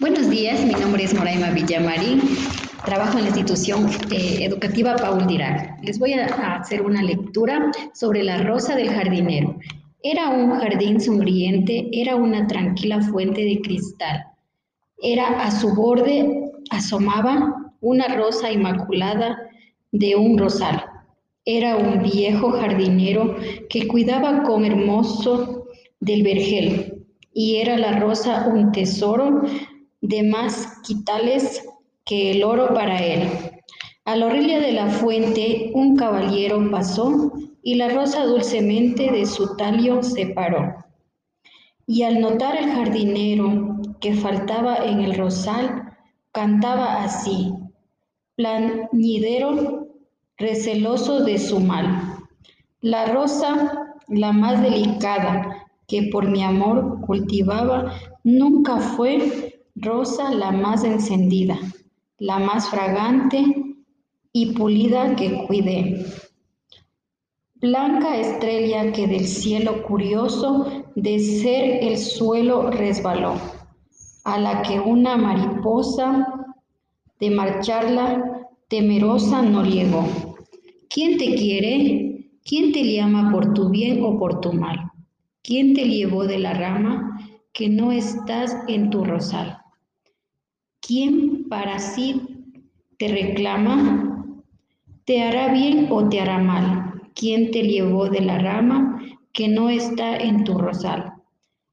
Buenos días, mi nombre es Moraima Villamarín, trabajo en la institución eh, educativa Paul Dirac. Les voy a, hacer una lectura sobre la rosa del jardinero. Era un jardín sonriente, era una tranquila fuente de cristal. Era a su borde asomaba una rosa inmaculada de un rosal. Era un viejo jardinero que cuidaba con hermoso del vergel y era la rosa un tesoro de más quitales que el oro para él. A la orilla de la fuente un caballero pasó y la rosa dulcemente de su talio separó. Y al notar el jardinero que faltaba en el rosal, cantaba así, plañidero, receloso de su mal. La rosa, la más delicada que por mi amor cultivaba, nunca fue rosa la más encendida, la más fragante y pulida que cuidé. Blanca estrella que del cielo curioso de ser el suelo resbaló, a la que una mariposa de marcharla temerosa no llegó. ¿Quién te quiere? ¿Quién te llama por tu bien o por tu mal? ¿Quién te llevó de la rama que no estás en tu rosal? ¿Quién para sí te reclama? ¿Te hará bien o te hará mal? ¿Quién te llevó de la rama que no está en tu rosal?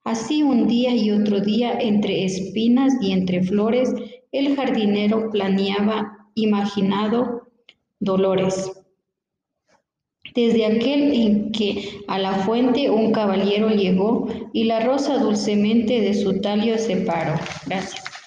Así un día y otro día, entre espinas y entre flores, el jardinero planeaba imaginado dolores. Desde aquel en que a la fuente un caballero llegó y la rosa dulcemente de su talio separó. Gracias.